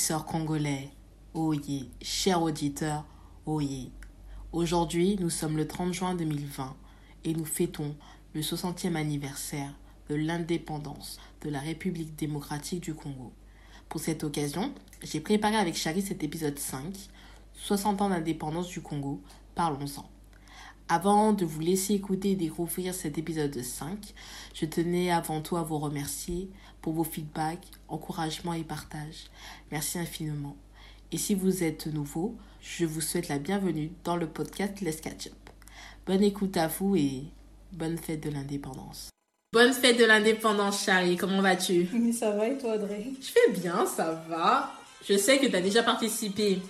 Sœurs congolais, oyez. Chers auditeurs, oyez. Aujourd'hui, nous sommes le 30 juin 2020 et nous fêtons le 60e anniversaire de l'indépendance de la République démocratique du Congo. Pour cette occasion, j'ai préparé avec Charlie cet épisode 5, 60 ans d'indépendance du Congo, parlons-en. Avant de vous laisser écouter et découvrir cet épisode 5, je tenais avant tout à vous remercier pour vos feedbacks, encouragements et partages. Merci infiniment. Et si vous êtes nouveau, je vous souhaite la bienvenue dans le podcast Let's Catch Up. Bonne écoute à vous et bonne fête de l'indépendance. Bonne fête de l'indépendance, Charlie. Comment vas-tu? Oui, ça va et toi, Audrey? Je fais bien, ça va. Je sais que tu as déjà participé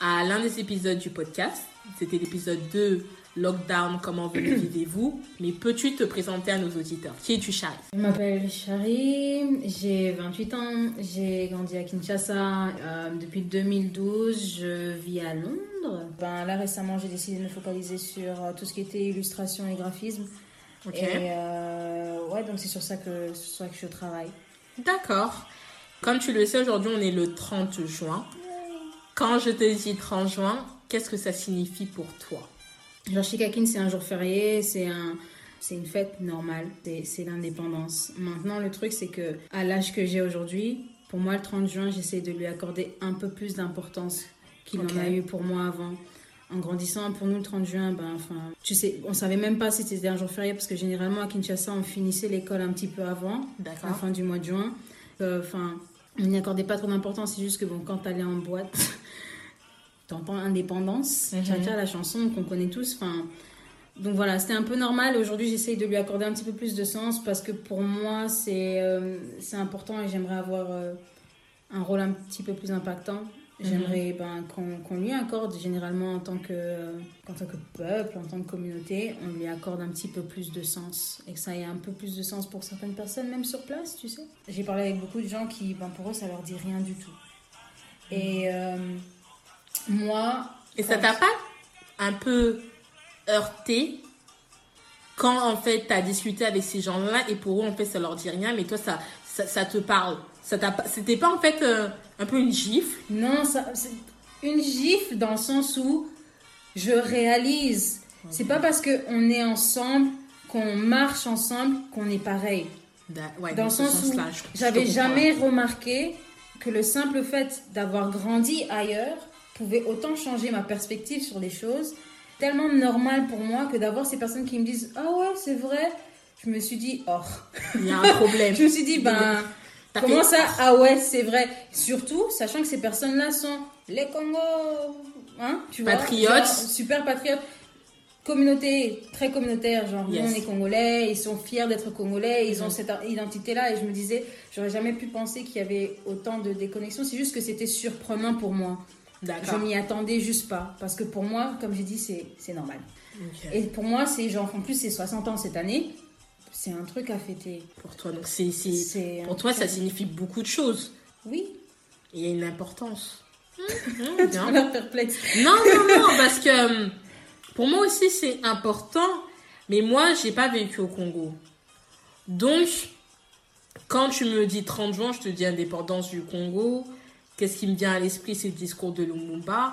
à l'un des épisodes du podcast. C'était l'épisode 2 lockdown, comment vous le vivez-vous? Mais peux-tu te présenter à nos auditeurs? Qui es-tu, Charlie Je m'appelle Chari, j'ai 28 ans, j'ai grandi à Kinshasa euh, depuis 2012, je vis à Londres. Ben, là récemment, j'ai décidé de me focaliser sur euh, tout ce qui était illustration et graphisme. Ok. Et euh, ouais, donc c'est sur ça que, sur ça que je travaille. D'accord. Comme tu le sais, aujourd'hui, on est le 30 juin. Quand je te dis 30 juin, qu'est-ce que ça signifie pour toi? Genre Shikakin, c'est un jour férié, c'est un, c'est une fête normale, c'est, l'indépendance. Maintenant, le truc, c'est que à l'âge que j'ai aujourd'hui, pour moi, le 30 juin, j'essaie de lui accorder un peu plus d'importance qu'il en a eu pour moi avant. En grandissant, pour nous, le 30 juin, ben, enfin, tu sais, on savait même pas si c'était un jour férié parce que généralement à Kinshasa, on finissait l'école un petit peu avant, à la fin du mois de juin. Euh, Enfin, on n'y accordait pas trop d'importance, c'est juste que bon, quand t'allais en boîte, t'entends indépendance, Mhm. Tcha-Tcha, la chanson qu'on connaît tous. Enfin, donc voilà, c'était un peu normal. Aujourd'hui, j'essaye de lui accorder un petit peu plus de sens parce que pour moi, c'est euh, c'est important et j'aimerais avoir euh, un rôle un petit peu plus impactant. J'aimerais ben, qu'on qu'on lui accorde, généralement en tant, que, en tant que peuple, en tant que communauté, on lui accorde un petit peu plus de sens et que ça ait un peu plus de sens pour certaines personnes, même sur place, tu sais. J'ai parlé avec beaucoup de gens qui, ben, pour eux, ça leur dit rien du tout. Et euh, moi. Et ça t'a pas un peu heurté quand en fait tu as discuté avec ces gens-là et pour eux en fait ça leur dit rien mais toi ça ça, ça te parle ça c'était pas en fait euh, un peu une gifle? Non, c'est une gifle dans le sens où je réalise. C'est pas parce qu'on est ensemble, qu'on marche ensemble, qu'on est pareil. Da- ouais, Dans le sens où j'avais jamais remarqué que le simple fait d'avoir grandi ailleurs pouvait autant changer ma perspective sur les choses. Tellement normal pour moi que d'avoir ces personnes qui me disent Ah ouais, c'est vrai. Je me suis dit Oh. il y a un problème Je me suis dit Ben. Comment ça Ah ouais, c'est vrai. Surtout, sachant que ces personnes-là sont les Congo, hein, tu vois, Patriotes. genre, super patriotes. Communauté très communautaire, genre nous, on est congolais, ils sont fiers d'être congolais, ils ont cette identité-là et je me disais, j'aurais jamais pu penser qu'il y avait autant de déconnexion, c'est juste que c'était surprenant pour moi. Je m'y attendais juste pas parce que pour moi, comme j'ai dit, c'est normal. Et pour moi, c'est genre, en plus, c'est 60 ans cette année, c'est un truc à fêter. pour toi donc c'est pour toi ça signifie beaucoup de choses Oui, il y a une importance Mmh, mmh, perplexe. Non, non, non, parce que euh, pour moi aussi c'est important, mais moi j'ai pas vécu au Congo. Donc, quand tu me dis 30 juin, je te dis indépendance du Congo, qu'est-ce qui me vient à l'esprit C'est le discours de Lumumba.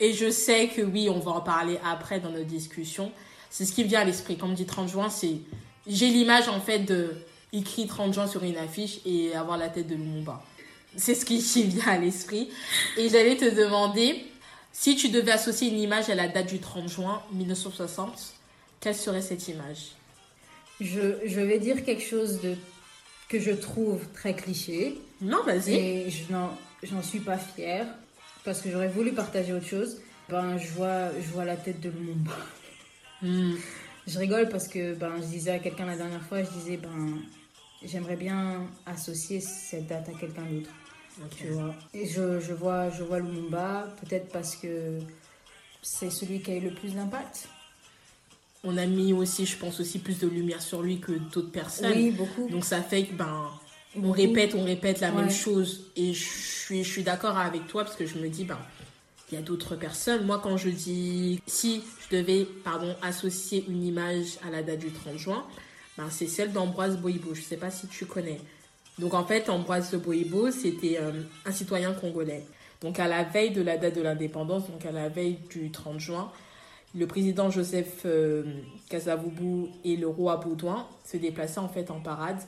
Et je sais que oui, on va en parler après dans notre discussion. C'est ce qui me vient à l'esprit. Quand on me dit 30 juin, c'est. J'ai l'image en fait de écrit 30 juin sur une affiche et avoir la tête de Lumumba. C'est ce qui me vient à l'esprit. Et j'allais te demander si tu devais associer une image à la date du 30 juin 1960, quelle serait cette image? Je, je vais dire quelque chose de, que je trouve très cliché Non, vas-y. et je n'en, j'en suis pas fière parce que j'aurais voulu partager autre chose. Ben, je vois, je vois la tête de Lumumba. Hmm. Je rigole parce que ben, je disais à quelqu'un la dernière fois, je disais ben, j'aimerais bien associer cette date à quelqu'un d'autre. Ok. Tu vois. Et je, je vois, je vois Lumumba peut-être parce que c'est celui qui a eu le plus d'impact. On a mis aussi, je pense aussi, plus de lumière sur lui que d'autres personnes. Oui, beaucoup. Donc ça fait que ben on répète, on répète la même chose. Et je suis, je suis d'accord avec toi parce que je me dis ben il y a d'autres personnes. Moi, quand je dis si je devais, pardon, associer une image à la date du 30 juin, ben, c'est celle d'Ambroise Boibo. Je sais pas si tu connais. Donc en fait, Ambroise Boibo, c'était euh, un citoyen congolais. Donc à la veille de la date de l'indépendance, donc à la veille du 30 juin, le président Joseph euh, et le roi Baudouin se déplaçaient en fait en parade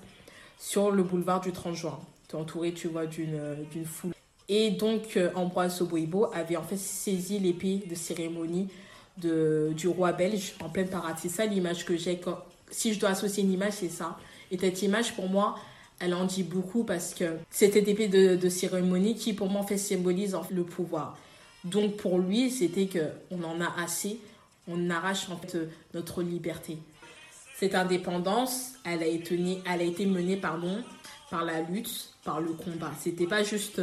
sur le boulevard du 30 juin, entouré, tu vois, d'une euh, foule. Et donc euh, Ambroise Soboibo avait en fait saisi l'épée de cérémonie de, du roi belge en pleine parade. C'est ça l'image que j'ai. Si je dois associer une image, c'est ça. Et cette image, pour moi, elle en dit beaucoup parce que c'était épée de, de, cérémonie qui, pour moi, symbolise le pouvoir. Donc, pour lui, c'était que on en a assez. On arrache en fait notre liberté. Cette indépendance, elle a été, elle a été menée pardon, par la lutte, par le combat. C'était pas juste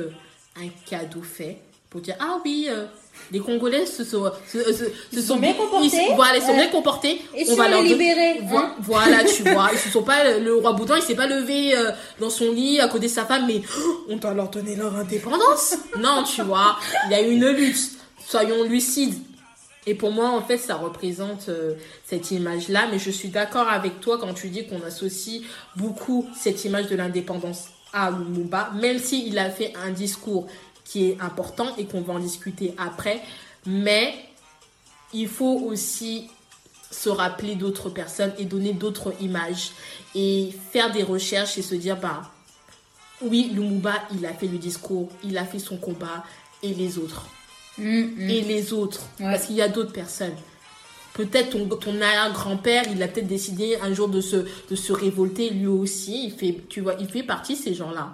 un cadeau fait pour dire ah oui euh, les Congolais se sont se, sont, bien comportés. Voilà ils sont bien comportés. et on va les libérer hein. voilà tu vois. Ils se sont pas le roi Boudin il s'est pas levé euh, dans son lit à côté de sa femme mais on doit leur donner leur indépendance. Non tu vois. Il y a eu une lutte. Soyons lucides et pour moi, en fait, ça représente euh, cette image-là. Mais je suis d'accord avec toi quand tu dis qu'on associe beaucoup cette image de l'indépendance à Lumumba, même s'il a fait un discours qui est important et qu'on va en discuter après. Mais il faut aussi se rappeler d'autres personnes et donner d'autres images et faire des recherches et se dire, bah, oui, Lumumba, il a fait le discours, il a fait son combat et les autres. Mm, mm. Et les autres. Parce qu'il y a d'autres personnes. Peut-être ton, ton grand-père, il a peut-être décidé un jour de se, de se révolter lui aussi. Il fait, tu vois, il fait partie de ces gens-là.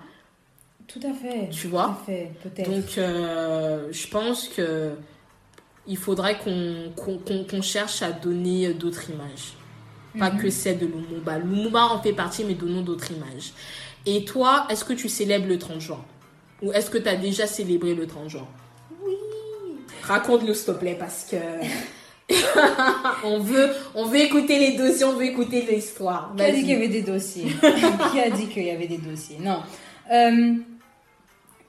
Tout à fait. Tu vois Tout à fait, peut-être. Donc, euh, je pense que il faudrait qu'on cherche à donner d'autres images. Pas mhm. que celle de Lumumba. Lumumba en fait partie, mais donnons d'autres images. Et toi, est-ce que tu célèbres le 30 juin? Ou est-ce que tu as déjà célébré le 30 juin? Raconte-nous, s'il te plaît, parce que... on, veut, on veut écouter les dossiers, on veut écouter l'histoire. Qui a dit qu'il y avait des dossiers Qui a dit qu'il y avait des dossiers Non. Euh,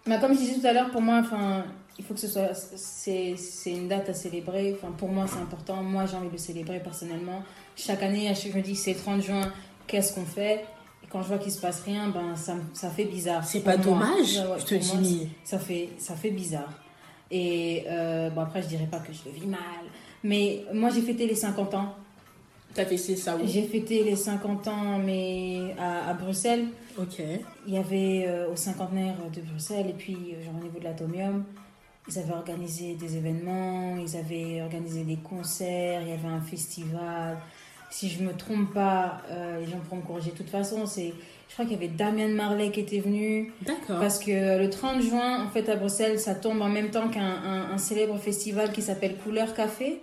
mais comme je disais tout à l'heure, pour moi, enfin, il faut que ce soit. C'est une date à célébrer. Enfin, pour moi, c'est important. Moi, j'ai envie de le célébrer personnellement. Chaque année, je me dis c'est 30 juin, qu'est-ce qu'on fait? Et quand je vois qu'il se passe rien, ben, ça, ça fait bizarre. C'est pas dommage, je te dis. ça, fait, ça fait bizarre. Et euh, bon, après, je dirais pas que je le vis mal. Mais moi, j'ai fêté les 50 ans T'as fait ça où? J'ai fêté les 50 ans, mais à, à Bruxelles. Ok. Il y avait euh, au cinquantenaire de Bruxelles, et puis euh, genre au niveau de l'Atomium, ils avaient organisé des événements, ils avaient organisé des concerts, il y avait un festival. Si je me trompe pas, euh, les gens pourront me corriger de toute façon, c'est je crois qu'il y avait Damien Marley qui était venu. D'accord. Parce que le 30 juin, en fait, à Bruxelles, ça tombe en même temps qu'un un, célèbre festival qui s'appelle Couleur Café.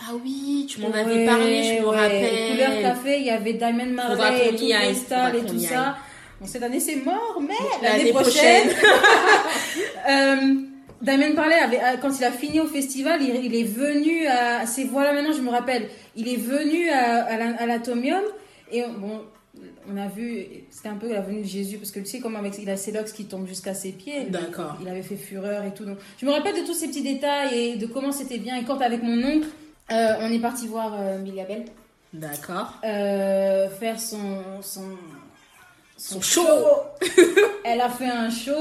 Ah oui, tu m'en avais parlé, je me rappelle. Couleur Café, il y avait Marley et tout, et tout ça. Bon, cette année, c'est mort, mais l'année prochaine. euh, Damien Parley, avait, euh, quand il a fini au festival, il, est venu à. C'est voilà, maintenant, je me rappelle. Il est venu à, à l'Atomium. Et bon, on a vu, c'était un peu la venue de Jésus, parce que tu sais, comme avec, il a ses locks qui tombent jusqu'à ses pieds. D'accord. Il avait fait fureur et tout. Donc, je me rappelle de tous ces petits détails et de comment c'était bien. Et quand avec mon oncle, euh, on est parti voir euh, Miliabel. D'accord. Euh, faire son, son, son, show. Elle a fait un show.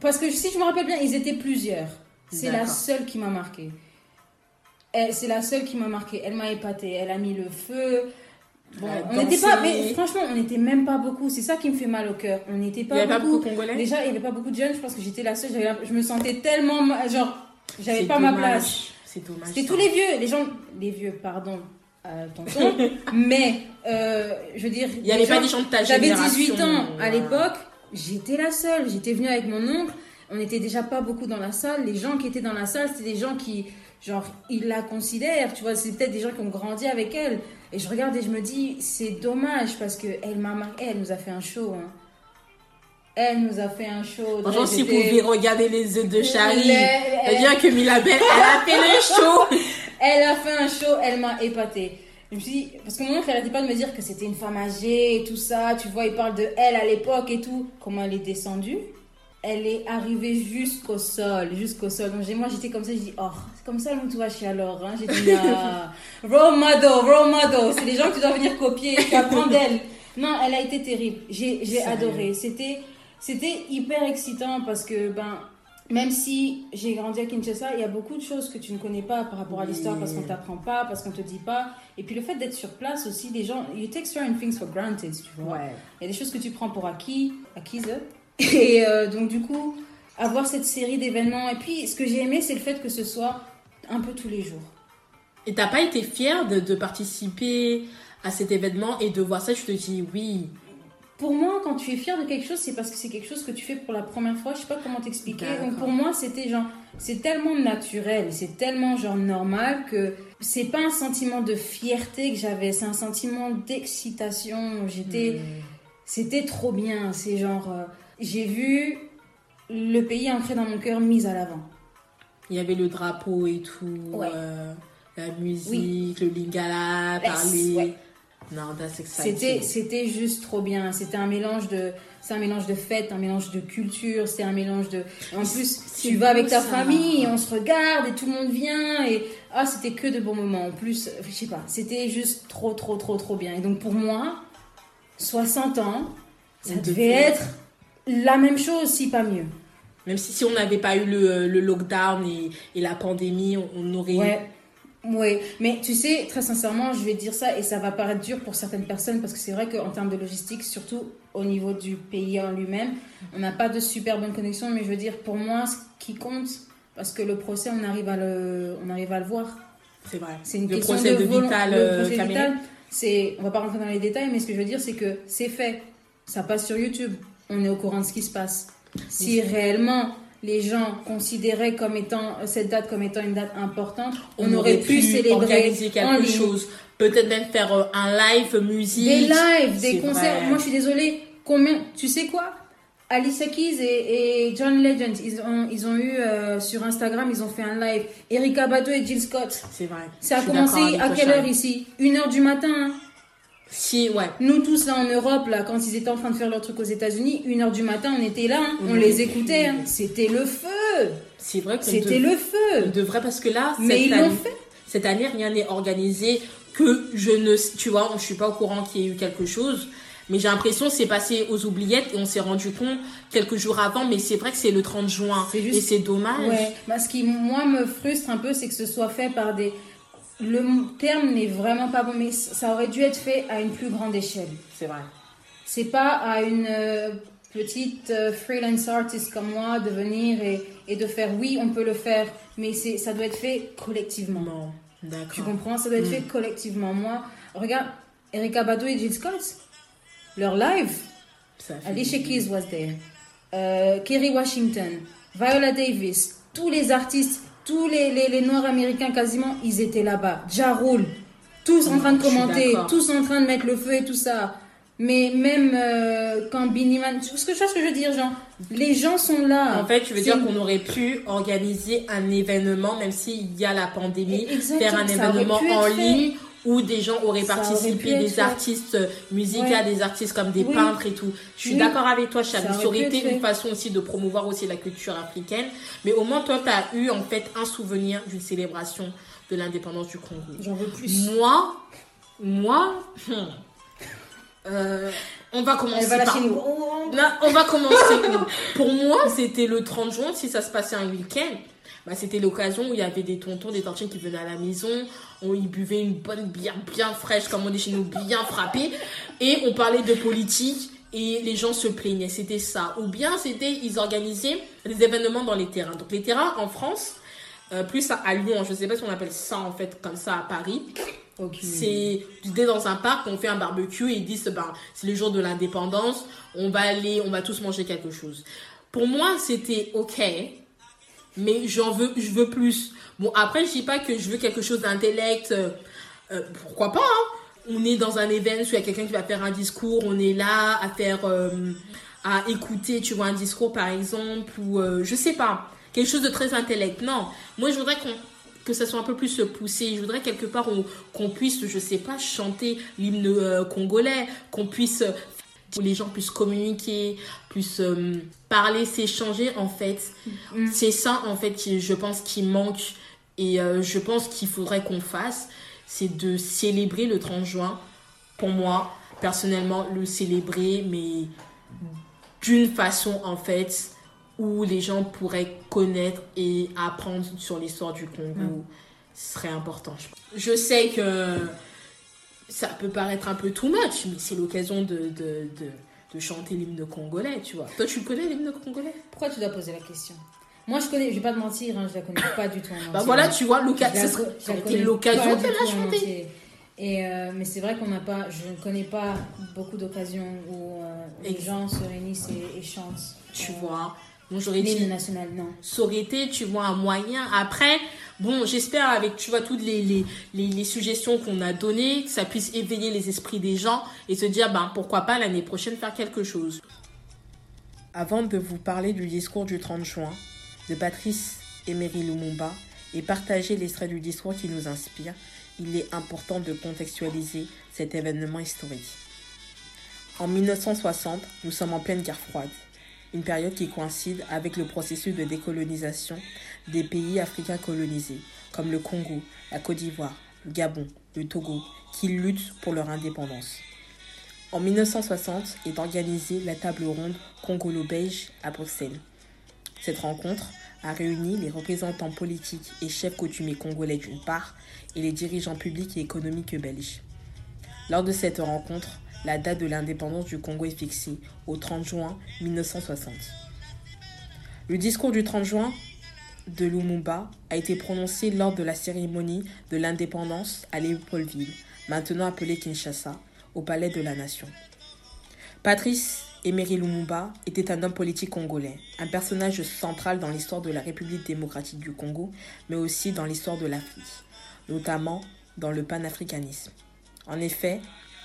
Parce que si je me rappelle bien, ils étaient plusieurs. C'est la seule qui m'a marqué. C'est la seule qui m'a marqué. Elle m'a épaté. Elle a mis le feu. Bon, on n'était pas, mais franchement, on n'était même pas beaucoup. C'est ça qui me fait mal au cœur. On n'était pas, beaucoup. Congolais. Déjà, il n'y avait pas beaucoup de jeunes. Je pense que j'étais la seule. Je me sentais tellement, genre, j'avais pas ma place. C'est dommage. C'était tous les vieux, les gens, les vieux, pardon, euh, tonton. mais, euh, je veux dire. Il n'y avait pas des gens de ta J'avais 18 ans à l'époque. J'étais la seule. J'étais venue avec mon oncle. On n'était déjà pas beaucoup dans la salle. Les gens qui étaient dans la salle, c'était des gens qui, genre, ils la considèrent. Tu vois, c'est peut-être des gens qui ont grandi avec elle. Et je regarde et je me dis, c'est dommage parce que elle m'a marqué. Elle nous a fait un show. Hein. Elle nous a fait un show. Franchement, si vous pouviez regarder les œufs de Charlie, elle bien que Milabelle, elle a fait le show. elle a fait un show, elle m'a épatée. Je me suis dit, parce que mon oncle n'arrêtait pas de me dire que c'était une femme âgée et tout ça. Tu vois, il parle de elle à l'époque et tout. Comment elle est descendue? Elle est arrivée jusqu'au sol, jusqu'au sol. Donc moi, j'étais comme ça, je dis, oh, c'est comme ça le alors. Hein. J'ai dit, ah, role model, role model. C'est des gens que tu dois venir copier, tu apprends d'elle. Non, elle a été terrible. J'ai adoré. C'était c'était hyper excitant parce que ben même si j'ai grandi à Kinshasa, il y a beaucoup de choses que tu ne connais pas par rapport à l'histoire parce qu'on t'apprend pas, parce qu'on te dit pas. Et puis le fait d'être sur place aussi, les gens, you take certain things for granted, tu vois. Il y a des choses que tu prends pour acquis, acquises. Et euh, donc, du coup, avoir cette série d'événements. Et puis, ce que j'ai aimé, c'est le fait que ce soit un peu tous les jours. Et t'as pas été fière de, de participer à cet événement et de voir ça, je te dis oui. Pour moi, quand tu es fier de quelque chose, c'est parce que c'est quelque chose que tu fais pour la première fois. Je sais pas comment t'expliquer. Donc, pour moi, c'était genre, c'est tellement naturel, c'est tellement genre normal que c'est pas un sentiment de fierté que j'avais, c'est un sentiment d'excitation. J'étais. Hmm. C'était trop bien. C'est genre, euh, j'ai vu le pays entrer dans mon cœur mis à l'avant. Il y avait le drapeau et tout, Ouais. euh, la musique, le lingala, parler. ouais. Non, that's exciting. C'était, c'était juste trop bien. C'était un mélange de, c'est un mélange de fête, un mélange de culture, c'est un mélange de. En plus, tu vas avec ta ça. famille, on se regarde et tout le monde vient et ah, c'était que de bons moments. En plus, je sais pas, c'était juste trop, trop, trop, trop bien. Et donc pour moi, 60 ans, ça devait devait- être la même chose, si pas mieux. Même si, si on n'avait pas eu le, le lockdown et, et la pandémie, on, on aurait. Ouais. Oui, mais tu sais, très sincèrement, je vais dire ça et ça va paraître dur pour certaines personnes parce que c'est vrai qu'en termes de logistique, surtout au niveau du pays en lui-même, on n'a pas de super bonne connexion, mais je veux dire, pour moi, ce qui compte, parce que le procès, on arrive à le, on arrive à le voir. C'est vrai. C'est une le question procès de, volon- Vital le euh, procès. Vital, c'est, on va pas rentrer dans les détails, mais ce que je veux dire, c'est que c'est fait. Ça passe sur YouTube. On est au courant de ce qui se passe. Si réellement les gens considéraient comme étant cette date comme étant une date importante, on, aurait pu, célébrer organiser quelque chose. Peut-être même faire euh, un live musique. Des lives, des concerts. vrai. Moi, je suis désolée. Combien Tu sais quoi? Alicia Keys et, et John Legend, ils ont, ils ont eu euh, sur Instagram, ils ont fait un live. Erika Badu et Jill Scott. C'est vrai. Ça a commencé à quelle heure ici? Une heure du matin. hein. Si, ouais. Nous tous là en Europe, là, quand ils étaient en train de faire leur truc aux États-Unis, une heure du matin, on était là, hein. on les écoutait. hein. C'était le feu, C'est vrai qu'on c'était le on feu. devrait parce que là, Mais ils l'ont fait. Cette année, rien n'est organisé que je ne, tu vois, je suis pas au courant qu'il y ait eu quelque chose. Mais j'ai l'impression que c'est passé aux oubliettes et on s'est rendu compte quelques jours avant. Mais c'est vrai que c'est le 30 juin. Juste- Et c'est dommage. Ouais. Bah, ce qui moi me frustre un peu, c'est que ce soit fait par des. Le terme n'est vraiment pas bon, mais ça aurait dû être fait à une plus grande échelle. C'est vrai. C'est pas à une euh, petite euh, freelance artist comme moi de venir et, et de faire oui, on peut le faire, mais c'est ça doit être fait collectivement. Non. D'accord. Tu comprends? Ça doit être fait collectivement. Moi, regarde, Erika Badu et Jill Scott, leur live, Alicia Keys was there, euh, Kerry Washington, Viola Davis, tous les artistes, tous les, les, les Noirs américains quasiment, ils étaient là-bas. Ja Rule, tous en train de commenter, tous en train de mettre le feu et tout ça. Mais même euh, quand Binnie Man, tu vois ce que, je veux dire, genre, les gens sont là. En fait, tu veux dire qu'on aurait pu organiser un événement, même s'il y a la pandémie, Exactement, faire un événement en fait. Où des gens auraient Ça participé, des artistes musicaux, Ouais. des artistes comme des Oui. peintres et tout. Je suis Oui. d'accord avec toi, Chabi. Ça Ça aurait été une façon aussi de promouvoir aussi la culture africaine. Mais au moins, toi, tu as eu en fait un souvenir d'une célébration de l'indépendance du Congo. J'en veux plus. Moi, moi, euh, on va commencer va par Là, on va commencer. où Pour moi, c'était le 30 juin, si ça se passait un week-end. Bah, c'était l'occasion où il y avait des tontons, des tantines qui venaient à la maison. On y buvait une bonne bière bien fraîche, comme on dit chez nous, bien frappée. Et on parlait de politique et les gens se plaignaient. C'était ça. Ou bien c'était, ils organisaient des événements dans les terrains. Donc les terrains en France, euh, plus à, à Lyon, je sais pas si on appelle ça en fait comme ça à Paris. Idée. C'est dans un parc, on fait un barbecue et ils disent ben c'est le jour de l'indépendance, on va aller, on va tous manger quelque chose. Pour moi, c'était OK, mais j'en veux je veux plus. Bon, après je dis pas que je veux quelque chose d'intellect euh, euh, pourquoi pas hein. On est dans un événement où il y a quelqu'un qui va faire un discours, on est là à faire euh, à écouter, tu vois un discours par exemple ou je sais pas, quelque chose de très intellect. Non, moi je voudrais qu'on que ça soit un peu plus poussé. Je voudrais quelque part on- qu'on puisse, je sais pas, chanter l'hymne euh, congolais, qu'on puisse, euh, où les gens puissent communiquer, puissent euh, parler, s'échanger en fait. Mm. C'est ça en fait, qui, je pense, qui manque et euh, je pense qu'il faudrait qu'on fasse, c'est de célébrer le 30 juin, pour moi, personnellement le célébrer, mais d'une façon en fait où les gens pourraient connaître et apprendre sur l'histoire du Congo serait important. Je sais que ça peut paraître un peu too much, mais c'est l'occasion de, de, de, de chanter l'hymne congolais, tu vois. Toi, tu connais l'hymne congolais? Pourquoi tu dois poser la question? Moi, je connais, je vais pas te mentir, hein, je la connais pas du tout. bah voilà, tu vois, l'occasion de la chanter. Et euh, mais c'est vrai qu'on n'a pas, je ne connais pas beaucoup d'occasions où euh, les gens se réunissent et, chantent. Tu vois, bon, j'aurais dit. national, non. Ça aurait été, tu vois, un moyen. Après, bon, j'espère avec, tu vois, toutes les, les, les, les suggestions qu'on a données, que ça puisse éveiller les esprits des gens et se dire, ben, pourquoi pas l'année prochaine faire quelque chose. Avant de vous parler du discours du 30 juin de Patrice Emery Lumumba et partager l'extrait du discours qui nous inspire, il est important de contextualiser cet événement historique. En 1960, nous sommes en pleine guerre froide, une période qui coïncide avec le processus de décolonisation des pays africains colonisés, comme le Congo, la Côte d'Ivoire, le Gabon, le Togo, qui luttent pour leur indépendance. En 1960 est organisée la table ronde congolo-belge à Bruxelles. Cette rencontre a réuni les représentants politiques et chefs coutumiers congolais d'une part et les dirigeants publics et économiques belges. Lors de cette rencontre, la date de l'indépendance du Congo est fixée au 30 juin 1960. Le discours du 30 juin de Lumumba a été prononcé lors de la cérémonie de l'indépendance à Léopoldville, maintenant appelée Kinshasa, au Palais de la Nation. Patrice Emery Lumumba était un homme politique congolais, un personnage central dans l'histoire de la République démocratique du Congo, mais aussi dans l'histoire de l'Afrique, notamment dans le panafricanisme. En effet,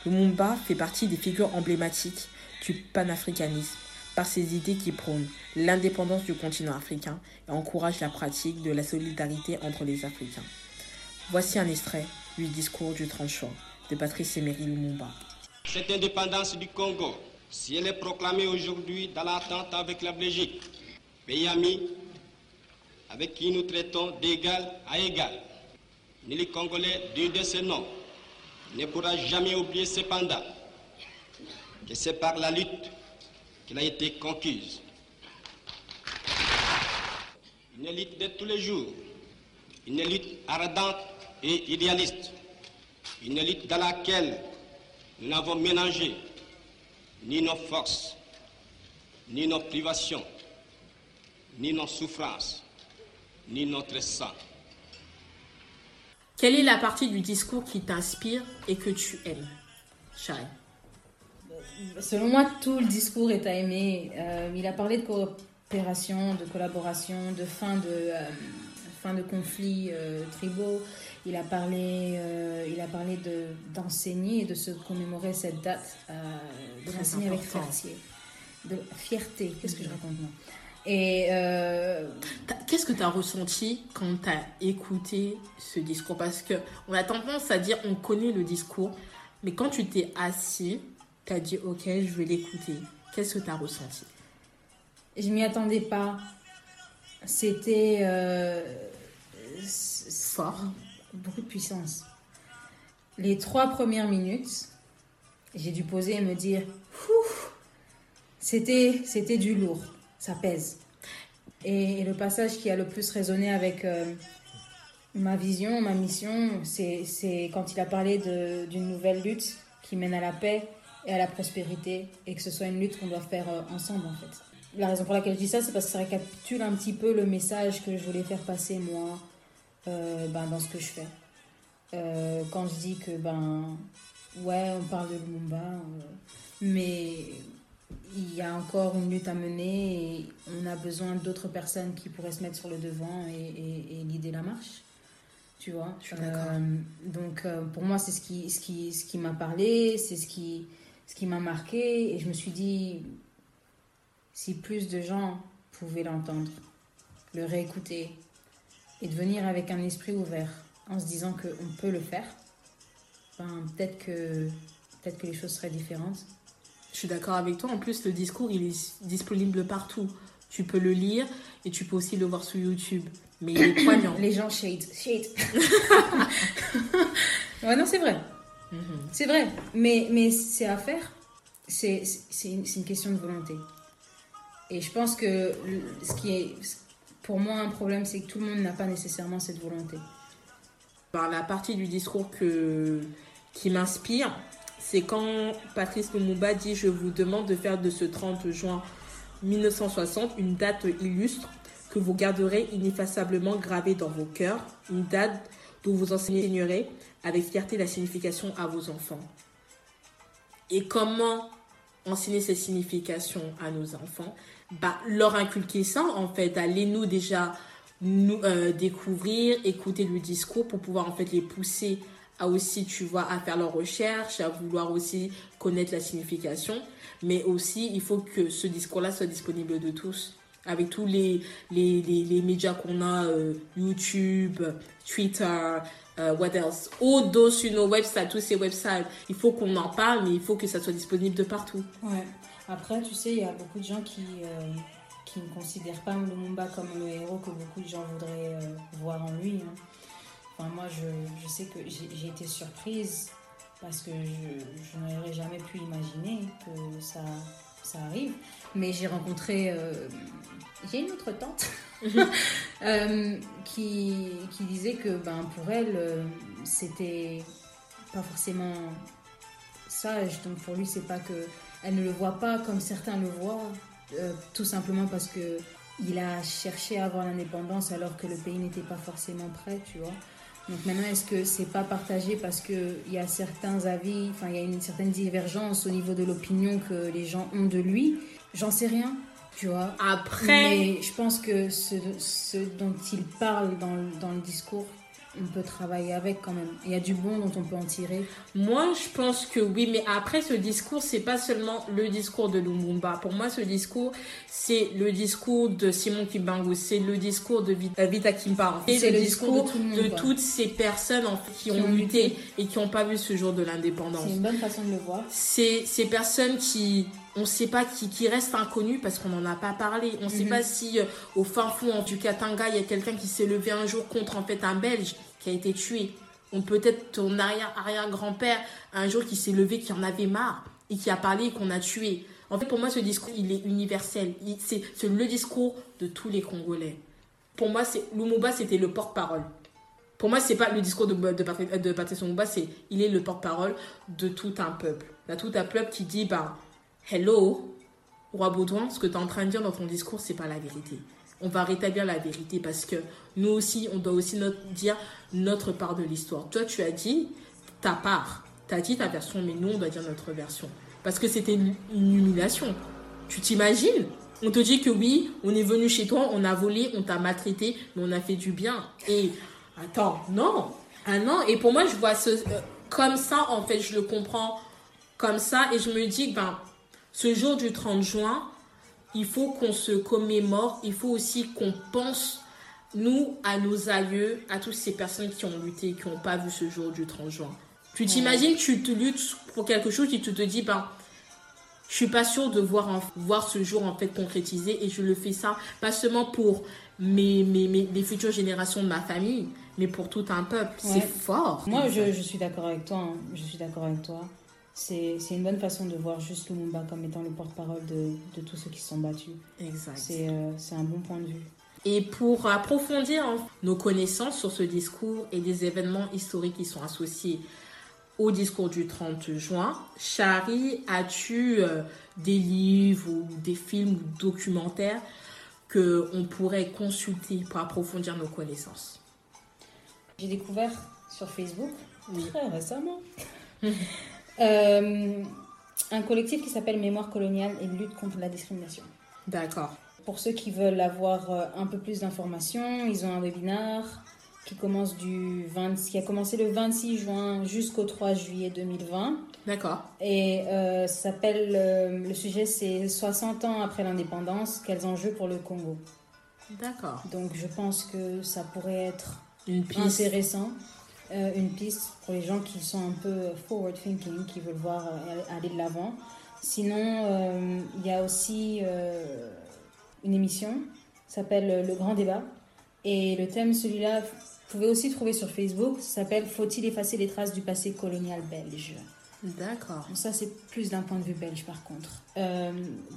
Lumumba fait partie des figures emblématiques du panafricanisme par ses idées qui prônent l'indépendance du continent africain et encouragent la pratique de la solidarité entre les Africains. Voici un extrait du discours du 30 juin de Patrice Emery Lumumba. Cette indépendance du Congo si elle est proclamée aujourd'hui dans l'attente avec la Belgique, pays ami avec qui nous traitons d'égal à égal, ni les Congolais d'une de ces noms ne pourra jamais oublier cependant que c'est par la lutte qu'elle a été conquise. Une lutte de tous les jours, une lutte ardente et idéaliste, une lutte dans laquelle nous n'avons ménagé ni nos forces, ni nos privations, ni nos souffrances, ni notre sang. Quelle est la partie du discours qui t'inspire et que tu aimes, Chai Selon moi, tout le discours est à aimer. Euh, il a parlé de coopération, de collaboration, de fin de, euh, fin de conflits euh, tribaux. Il a parlé, il a parlé de, d'enseigner et de se commémorer cette date, de l'enseigner avec fierté. De fierté, qu'est-ce que je raconte moi? Et euh, qu'est-ce que tu as ressenti quand tu as écouté ce discours? Parce que on a tendance à dire on connaît le discours, mais quand tu t'es assis, tu as dit ok, je vais l'écouter. Qu'est-ce que tu as ressenti? Je m'y attendais pas. C'était fort beaucoup de puissance. Les trois premières minutes, j'ai dû poser et me dire, c'était, c'était du lourd, ça pèse. Et, le passage qui a le plus résonné avec euh, ma vision, ma mission, c'est, quand il a parlé d'une nouvelle lutte qui mène à la paix et à la prospérité, et que ce soit une lutte qu'on doit faire euh, ensemble en fait. La raison pour laquelle je dis ça, c'est parce que ça récapitule un petit peu le message que je voulais faire passer moi euh, ben, dans ce que je fais. Quand je dis que, ben, ouais, on parle de Lumumba, mais il y a encore une lutte à mener et on a besoin d'autres personnes qui pourraient se mettre sur le devant et, et, guider la marche. Tu vois Donc, pour moi, c'est ce qui, ce qui, ce qui m'a parlé, c'est ce qui, ce qui m'a marqué. Et je me suis dit, si plus de gens pouvaient l'entendre, le réécouter, et de venir avec un esprit ouvert en se disant qu'on peut le faire, ben, peut-être que, peut que les choses seraient différentes. Je suis d'accord avec toi. En plus, le discours, il est disponible partout. Tu peux le lire et tu peux aussi le voir sur YouTube. Mais il est poignant. Les gens shade. Shade. ouais, non, c'est vrai. Mhm. C'est vrai, mais, mais c'est à faire. C'est une, une question de volonté. Et je pense que ce qui est pour moi un problème, c'est que tout le monde n'a pas nécessairement cette volonté. Par la partie du discours que, qui m'inspire, c'est quand Patrice Lumumba dit Je vous demande de faire de ce 30 juin 1960 une date illustre que vous garderez ineffaçablement gravée dans vos cœurs, une date dont vous enseignerez avec fierté la signification à vos enfants. Et comment enseigner cette signification à nos enfants? Bah, Leur inculquer ça, en fait, allez-nous déjà nous, euh, découvrir, écouter le discours pour pouvoir en fait les pousser à aussi, tu vois, à faire leurs recherches, à vouloir aussi connaître la signification. Mais aussi, il faut que ce discours-là soit disponible de tous. Avec tous les, les, les, médias qu'on a, euh, YouTube, Twitter, euh, what else? Those, you know, websites, tous ces websites. Il faut qu'on en parle, mais il faut que ça soit disponible de partout. Ouais. Après, tu sais, il y a beaucoup de gens qui, euh, qui ne considèrent pas Lumumba comme le héros que beaucoup de gens voudraient voir en lui. Hein moi, je, je sais que j'ai été surprise parce que je, n'aurais jamais pu imaginer que ça, ça arrive. Mais j'ai rencontré. Euh, j'ai une autre tante euh, qui, qui, disait que ben, pour elle, euh, c'était pas forcément sage. Donc pour lui, c'est pas que. Elle ne le voit pas comme certains le voient, tout simplement parce que il a cherché à avoir l'indépendance alors que le pays n'était pas forcément prêt, tu vois. Donc maintenant, est-ce que c'est pas partagé parce qu'il y a certains avis, enfin il y a une certaine divergence au niveau de l'opinion que les gens ont de lui? J'en sais rien, tu vois. Après. Mais je pense que ce, ce dont il parle dans, dans le discours, on peut travailler avec quand même. Il y a du bon dont on peut en tirer. Moi, je pense que oui, mais après, ce discours, c'est pas seulement le discours de Lumumba. Pour moi, ce discours, c'est le discours de Simon Kimbangu, c'est le discours de Vita, euh, Vita c'est le, discours, de, toutes ces personnes en qui, ont, lutté et qui n'ont pas vu ce jour de l'indépendance. C'est une bonne façon de le voir. C'est ces personnes qui on ne sait pas qui, qui reste inconnu parce qu'on n'en a pas parlé. On ne sait mhm. pas si euh, au fin fond du Katanga, il y a quelqu'un qui s'est levé un jour contre en fait un Belge qui a été tué. On peut-être ton arrière arrière grand-père un jour qui s'est levé, qui en avait marre et qui a parlé et qu'on a tué. En fait, pour moi, ce discours, il est universel. C'est le discours de tous les Congolais. Pour moi, Lumumba, c'était le porte-parole. Pour moi, c'est pas le discours de, de, de Patrice Lumumba, c'est il est le porte-parole de tout un peuple. Il y a tout un peuple qui dit, ben, Hello, Roi Baudouin, ce que tu es en train de dire dans ton discours, c'est pas la vérité. On va rétablir la vérité parce que nous aussi, on doit aussi dire notre part de l'histoire. Toi, tu as dit ta part, tu as dit ta version, mais nous, on doit dire notre version. Parce que c'était une, humiliation. Tu t'imagines? On te dit que oui, on est venu chez toi, on a volé, on t'a maltraité, mais on a fait du bien. Et attends, non, ah non. Et pour moi, je vois ce, euh, comme ça, en fait, je le comprends comme ça et je me dis, ben, ce jour du 30 juin, il faut qu'on se commémore, il faut aussi qu'on pense, nous, à nos aïeux, à toutes ces personnes qui ont lutté, qui n'ont pas vu ce jour du 30 juin. Tu t'imagines, tu te luttes pour quelque chose et tu te dis, ben, je suis pas sûre de voir, voir ce jour en fait concrétisé et je le fais ça, pas seulement pour mes, mes, mes les futures générations de ma famille, mais pour tout un peuple. C'est fort. Moi, je, je, suis d'accord avec toi. Hein. Je suis d'accord avec toi c'est une bonne façon de voir juste Lumumba comme étant le porte-parole de, de, tous ceux qui se sont battus. Exact. Euh, c'est un bon point de vue. Et pour approfondir nos connaissances sur ce discours et des événements historiques qui sont associés au discours du 30 juin, Chari, as-tu euh, des livres ou des films ou documentaires que on pourrait consulter pour approfondir nos connaissances? J'ai découvert sur Facebook très récemment Euh, un collectif qui s'appelle Mémoire coloniale et lutte contre la discrimination. D'accord. Pour ceux qui veulent avoir euh, un peu plus d'informations, ils ont un webinaire qui commence du 20, qui a commencé le 26 juin jusqu'au 3 juillet 2020. D'accord. Et euh, s'appelle le sujet c'est 60 ans après l'indépendance, quels enjeux pour le Congo. D'accord. Donc je pense que ça pourrait être Une intéressant. Euh, une piste pour les gens qui sont un peu forward thinking, qui veulent voir euh, aller de l'avant. Sinon, euh, il y a aussi une émission s'appelle Le Grand Débat. Et le thème, celui-là, Vous pouvez aussi trouver sur Facebook, s'appelle Faut-il effacer les traces du passé colonial belge? D'accord. Ça, c'est plus d'un point de vue belge, par contre. Euh,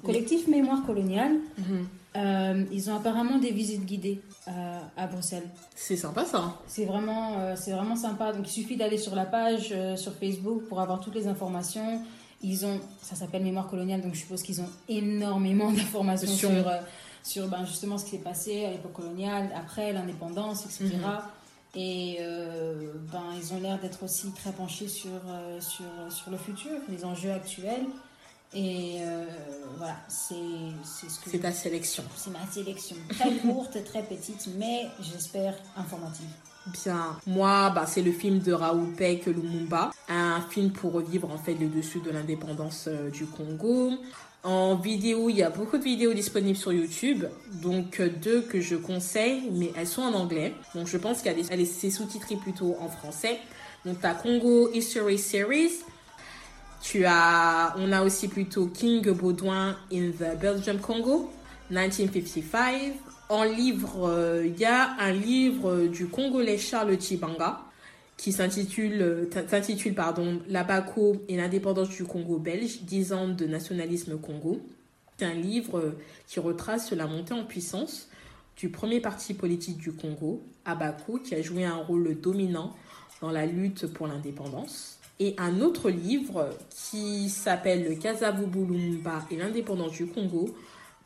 collectif Mémoire coloniale, Mhm. Euh, ils ont apparemment des visites guidées euh, à Bruxelles. C'est sympa ça. C'est vraiment, euh, c'est vraiment sympa. Donc, il suffit d'aller sur la page sur Facebook pour avoir toutes les informations. Ils ont, ça s'appelle Mémoire coloniale, donc je suppose qu'ils ont énormément d'informations Sur- sur, sur ben, justement ce qui s'est passé à l'époque coloniale, après l'indépendance, etc. Et euh, ben, ils ont l'air d'être aussi très penchés sur, sur, sur le futur, les enjeux actuels. Et euh, voilà, c'est ce que C'est ta sélection. c'est ma sélection. Très courte, très petite, mais j'espère informative. Bien. Moi, bah, c'est le film de Raoul Peck Lumumba. Un film pour revivre en fait le dessus de l'indépendance euh, du Congo. En vidéo, il y a beaucoup de vidéos disponibles sur YouTube. Donc, euh, deux que je conseille, mais elles sont en anglais. Donc, je pense qu'elle est, est- c'est sous-titré plutôt en français. Donc, tu as Congo History Series. Tu as, on a aussi plutôt King Baudouin in the Belgium Congo, 1955. En livre, euh, il y a un livre du Congolais Charles Chibanga qui s'intitule, euh, s'intitule L'Abaco et l'indépendance du Congo belge, 10 ans de nationalisme Congo. C'est un livre qui retrace la montée en puissance du premier parti politique du Congo, Abaco, qui a joué un rôle dominant dans la lutte pour l'indépendance. Et un autre livre qui s'appelle Le Kasavubu Lumumba et l'indépendance du Congo,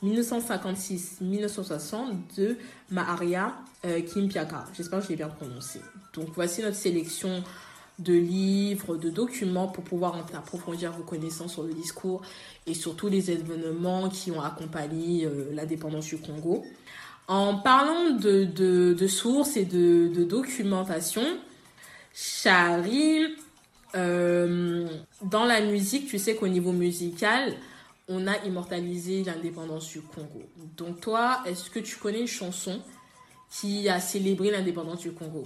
1956-1960 de Maharia euh, Kimpiaka. J'espère que je l'ai bien prononcé. Donc voici notre sélection de livres, de documents pour pouvoir approfondir vos connaissances sur le discours et sur tous les événements qui ont accompagné euh, l'indépendance du Congo. En parlant de, sources et de, documentation, Chari, euh, dans la musique, tu sais qu'au niveau musical, on a immortalisé l'indépendance du Congo. Donc toi, est-ce que tu connais une chanson qui a célébré l'indépendance du Congo?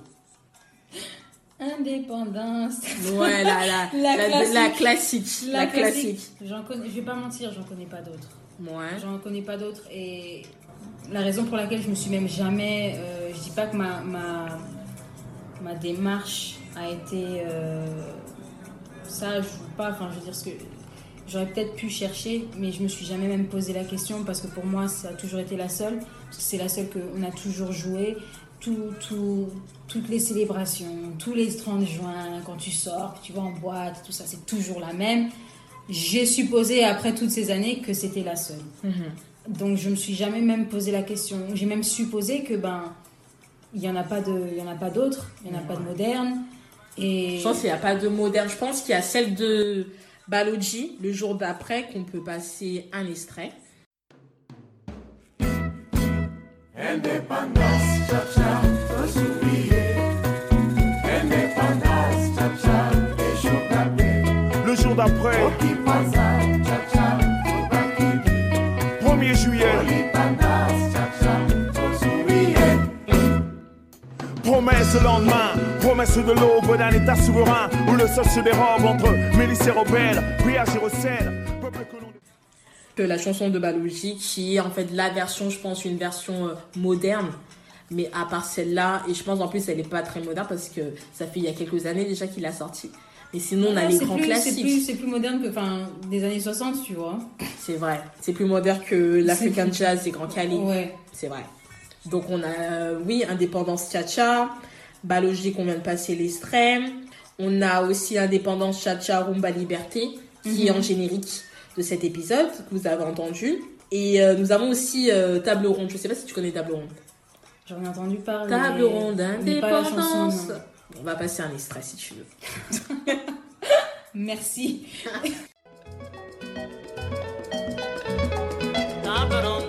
Indépendance. Ouais, la, la, La la, la classique. classique. La, classique. J'en connais, je vais pas mentir, j'en connais pas d'autres. Ouais. J'en connais pas d'autres et la raison pour laquelle je me suis même jamais, euh, je dis pas que ma, ma, ma démarche a été euh, sage ou pas, enfin je veux dire ce que j'aurais peut-être pu chercher, mais je me suis jamais même posé la question parce que pour moi ça a toujours été la seule, parce que c'est la seule qu'on a toujours joué. Tout, tout, toutes les célébrations, tous les 30 juin, quand tu sors, que tu vas en boîte, tout ça, c'est toujours la même. J'ai supposé, après toutes ces années, que c'était la seule. Donc je me suis jamais même posé la question. J'ai même supposé que ben il y en a pas de, il y en a pas d'autres, il y en a pas de modernes. Et Je pense qu'il n'y a pas de moderne. Je pense qu'il y a celle de Baloji, le jour d'après, qu'on peut passer un extrait. Le jour d'après, 1er juillet, promesse le lendemain, promesse de l'aube d'un état souverain où le sol se dérobe entre milices et rebelles, puis sel, peuple que l'on que la chanson de Baloji, qui est en fait la version, je pense, une version euh, moderne. Mais à part celle-là, et je pense en plus elle n'est pas très moderne parce que ça fait il y a quelques années déjà qu'il a sorti. Mais sinon on a Ouais, les c'est grands plus- classiques. c'est plus moderne que enfin des années 60, tu vois. C'est vrai. C'est plus moderne que l'African Jazz et Grand Cali. Ouais. C'est vrai. Donc on a, euh, oui, Indépendance Cha-Cha, Balogi qu'on vient de passer l'extrait. On a aussi Indépendance Cha-Cha Rumba Liberté, qui est en générique de cet épisode, que vous avez entendu. Et euh, nous avons aussi euh, Table Ronde. Je sais pas si tu connais Table Ronde. J'en ai entendu parler. Table Ronde, chanson, Indépendance. On va passer un extrait si tu veux. Merci. Table ronde,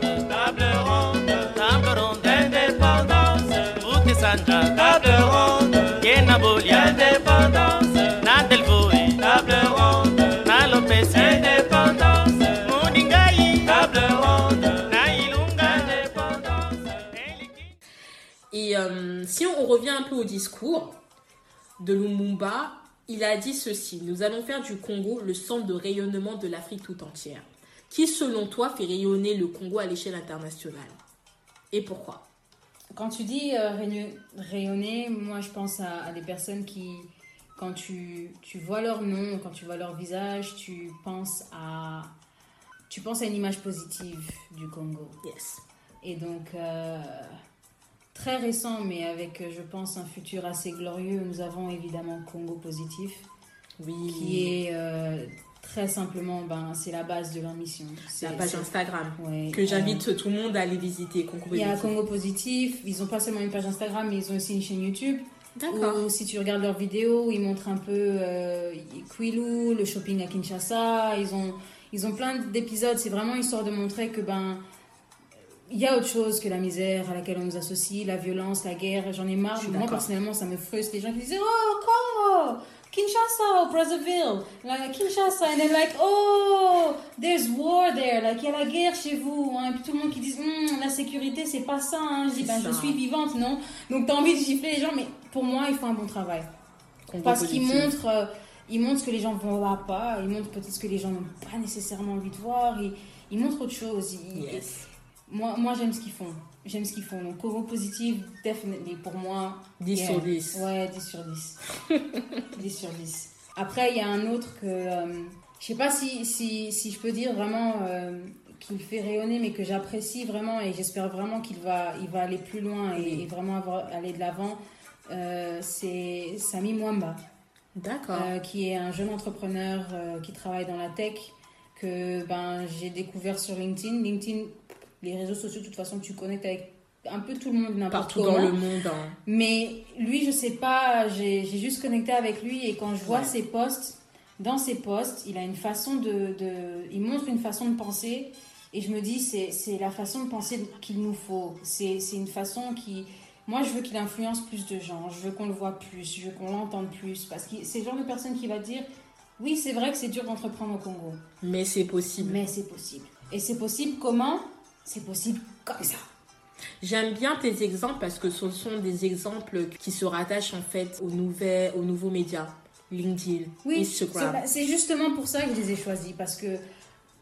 euh, si on revient un peu au discours de Lumumba, il a dit ceci Nous allons faire du Congo le centre de rayonnement de l'Afrique tout entière. Qui, selon toi, fait rayonner le Congo à l'échelle internationale Et pourquoi? Quand tu dis euh, rayo- rayonner, moi je pense à, à des personnes qui, quand tu, tu vois leur nom, quand tu vois leur visage, tu penses à, tu penses à une image positive du Congo. Yes. Et donc, euh, très récent, mais avec, euh, je pense, un futur assez glorieux, nous avons évidemment Congo Positif, Oui. qui est euh, très simplement, ben, c'est la base de leur mission. C'est la page Instagram. ouais, Que euh, j'invite tout le monde à aller visiter. Concours il y a Positif. Congo Positif, ils ont pas seulement une page Instagram, mais ils ont aussi une chaîne YouTube. D'accord. Si tu regardes leurs vidéos, ils montrent un peu euh, Kwilu, le shopping à Kinshasa. Ils ont, ils ont plein d'épisodes. C'est vraiment histoire de montrer que ben il y a autre chose que la misère à laquelle on nous associe, la violence, la guerre. J'en ai marre. Moi personnellement, ça me frustre les gens qui disent oh Congo, Kinshasa, ou Brazzaville, like Kinshasa, and they're like oh there's war there, like il y a la guerre chez vous, hein. et puis tout le monde qui dit Hum, la sécurité c'est pas ça. Hein. Je dis ben je suis vivante, non? Donc t'as envie de gifler les gens, mais pour moi ils font un bon travail Congo parce qu'ils montrent, euh, ils montrent ce que les gens ne voient pas, ils montrent peut-être ce que les gens n'ont pas nécessairement envie de voir, ils, ils montrent autre chose. Ils- Yes. Moi, moi j'aime ce qu'ils font. J'aime ce qu'ils font. Donc, Congo Positif, definitely, pour moi. 10 yeah. sur 10. Ouais, 10 sur 10. 10 sur 10. Après, il y a un autre que. euh, je sais pas si, si, si je peux dire vraiment euh, qu'il fait rayonner, mais que j'apprécie vraiment et j'espère vraiment qu'il va, il va aller plus loin et, Oui. et vraiment avoir, aller de l'avant. Euh, c'est Sami Mwamba. D'accord. Euh, qui est un jeune entrepreneur qui travaille dans la tech, que ben, j'ai découvert sur LinkedIn. LinkedIn, les réseaux sociaux, de toute façon, tu connectes avec un peu tout le monde, n'importe Partout comment. dans le monde. hein. Mais lui, je sais pas, j'ai j'ai juste connecté avec lui et quand je vois Ouais. ses posts, dans ses posts, il a une façon de, de- Il montre une façon de penser et je me dis, c'est c'est la façon de penser qu'il nous faut. C'est c'est une façon qui. Moi, je veux qu'il influence plus de gens, je veux qu'on le voit plus, je veux qu'on l'entende plus parce que c'est le genre de personne qui va dire oui, c'est vrai que c'est dur d'entreprendre au Congo, Mais c'est possible. mais c'est possible. Et c'est possible comment? C'est possible comme ça. J'aime bien tes exemples parce que ce sont des exemples qui se rattachent en fait aux, nouvelles, aux nouveaux médias. LinkedIn, Oui, Instagram. c'est- justement pour ça que je les ai choisis, parce que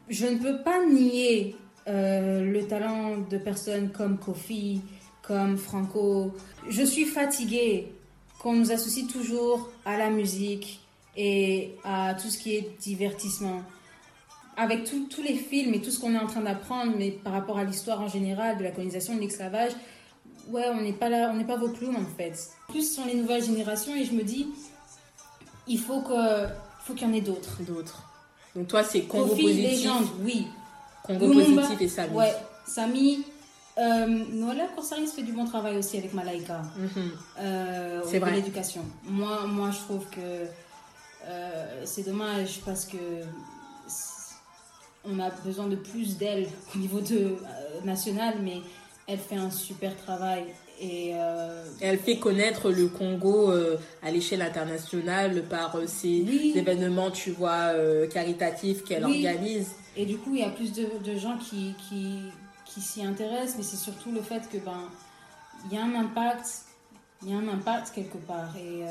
je ne peux pas nier euh, le talent de personnes comme Kofi, comme Franco. Je suis fatiguée qu'on nous associe toujours à la musique et à tout ce qui est divertissement. Avec tous les films et tout ce qu'on est en train d'apprendre, mais par rapport à l'histoire en général, de la colonisation, de l'esclavage, ouais, on n'est pas là, on n'est pas vos clowns en fait. Plus ce sont les nouvelles générations et je me dis, il faut que faut qu'il y en ait d'autres. D'autres. Donc toi, c'est Congo Kofi, Positif. légende, oui. Congo Lumumba, Positif et Samy. Ouais, Samy. Euh, Noël Corsaris fait du bon travail aussi avec Malaika Mhm. euh, C'est vrai. l'éducation. Moi, moi, je trouve que euh, c'est dommage parce que on a besoin de plus d'elle au niveau de, euh, national, mais elle fait un super travail. Et euh, Elle fait connaître le Congo euh, à l'échelle internationale par ses Oui. événements, tu vois, caritatifs qu'elle Oui. organise. Et du coup, il y a plus de, de gens qui, qui, qui s'y intéressent, mais c'est surtout le fait que ben il y a un impact, il y a un impact quelque part. Et,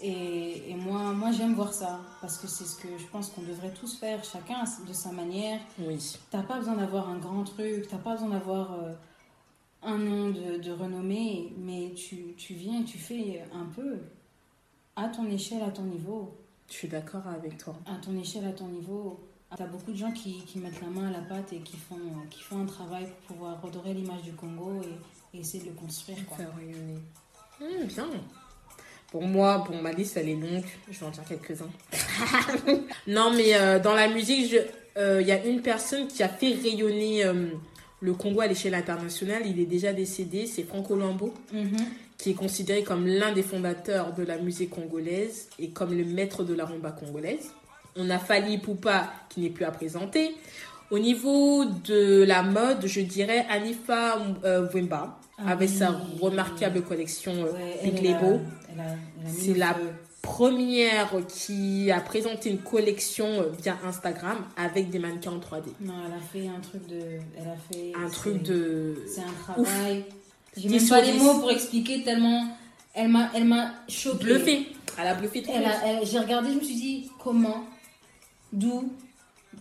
et, et moi, moi j'aime voir ça, parce que c'est ce que je pense qu'on devrait tous faire, chacun de sa manière. Oui. T'as pas besoin d'avoir un grand truc, t'as pas besoin d'avoir euh, un nom de, de renommée, mais tu, tu viens et tu fais un peu à ton échelle, à ton niveau Je suis d'accord avec toi. à ton échelle, à ton niveau. Tu as beaucoup de gens qui, qui mettent la main à la pâte et qui font, qui font un travail pour pouvoir redorer l'image du Congo et, et essayer de le construire. Quoi. Faire rayonner. Hum, bien. Pour moi, bon, ma liste, elle est longue. Je vais en dire quelques-uns. non, mais euh, dans la musique, je- euh, il y a une personne qui a fait rayonner euh, le Congo à l'échelle internationale. Il est déjà décédé. C'est Franco Lambo, Mhm. qui est considéré comme l'un des fondateurs de la musique congolaise et comme le maître de la rumba congolaise. On a Fali Poupa, qui n'est plus à présenter. Au niveau de la mode, je dirais Anifa Wemba, Ah avec sa oui. remarquable collection euh, Ouais, mis C'est la première qui a présenté une collection euh, via Instagram avec des mannequins en 3D. Non, elle a fait un truc de. Elle a fait. Un truc de... C'est un travail. J'ai 10 même pas les 10. mots pour expliquer tellement. Elle m'a, elle m'a choquée. Bluffé. Elle a bluffé elle- J'ai regardé, je me suis dit, comment D'où